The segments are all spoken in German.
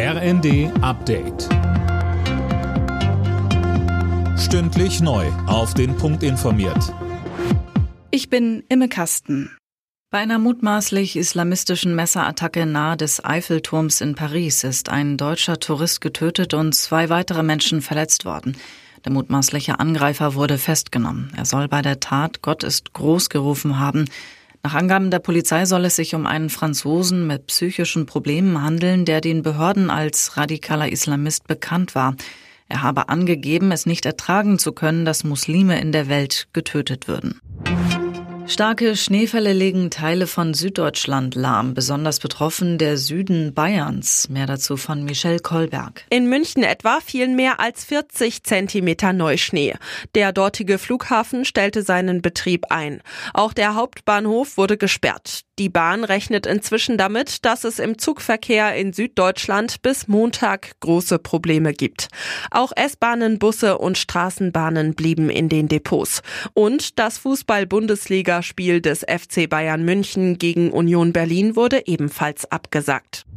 RND Update. Stündlich neu. Auf den Punkt informiert. Ich bin Imme Kasten. Bei einer mutmaßlich islamistischen Messerattacke nahe des Eiffelturms in Paris ist ein deutscher Tourist getötet und zwei weitere Menschen verletzt worden. Der mutmaßliche Angreifer wurde festgenommen. Er soll bei der Tat Gott ist groß gerufen haben. Nach Angaben der Polizei soll es sich um einen Franzosen mit psychischen Problemen handeln, der den Behörden als radikaler Islamist bekannt war. Er habe angegeben, es nicht ertragen zu können, dass Muslime in der Welt getötet würden. Starke Schneefälle legen Teile von Süddeutschland lahm, besonders betroffen der Süden Bayerns. Mehr dazu von Michelle Kolberg. In München etwa fielen mehr als 40 Zentimeter Neuschnee. Der dortige Flughafen stellte seinen Betrieb ein. Auch der Hauptbahnhof wurde gesperrt. Die Bahn rechnet inzwischen damit, dass es im Zugverkehr in Süddeutschland bis Montag große Probleme gibt. Auch S-Bahnen, Busse und Straßenbahnen blieben in den Depots. Und das Fußball-Bundesligaspiel des FC Bayern München gegen Union Berlin wurde ebenfalls abgesagt.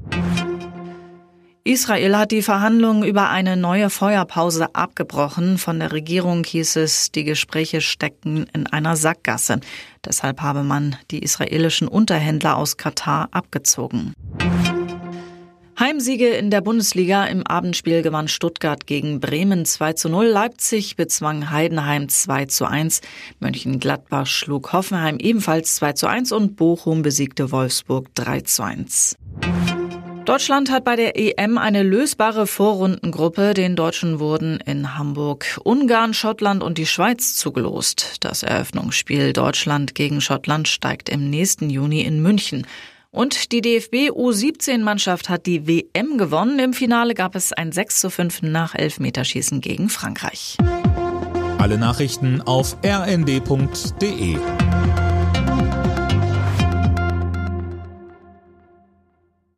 Israel hat die Verhandlungen über eine neue Feuerpause abgebrochen. Von der Regierung hieß es, die Gespräche stecken in einer Sackgasse. Deshalb habe man die israelischen Unterhändler aus Katar abgezogen. Heimsiege in der Bundesliga. Im Abendspiel gewann Stuttgart gegen Bremen 2 zu 0. Leipzig bezwang Heidenheim 2 zu 1. Mönchengladbach schlug Hoffenheim ebenfalls 2 zu 1 und Bochum besiegte Wolfsburg 3 zu 1. Deutschland hat bei der EM eine lösbare Vorrundengruppe. Den Deutschen wurden in Hamburg Ungarn, Schottland und die Schweiz zugelost. Das Eröffnungsspiel Deutschland gegen Schottland steigt im nächsten Juni in München. Und die DFB U17-Mannschaft hat die WM gewonnen. Im Finale gab es ein 6 zu 5 nach Elfmeterschießen gegen Frankreich. Alle Nachrichten auf rnd.de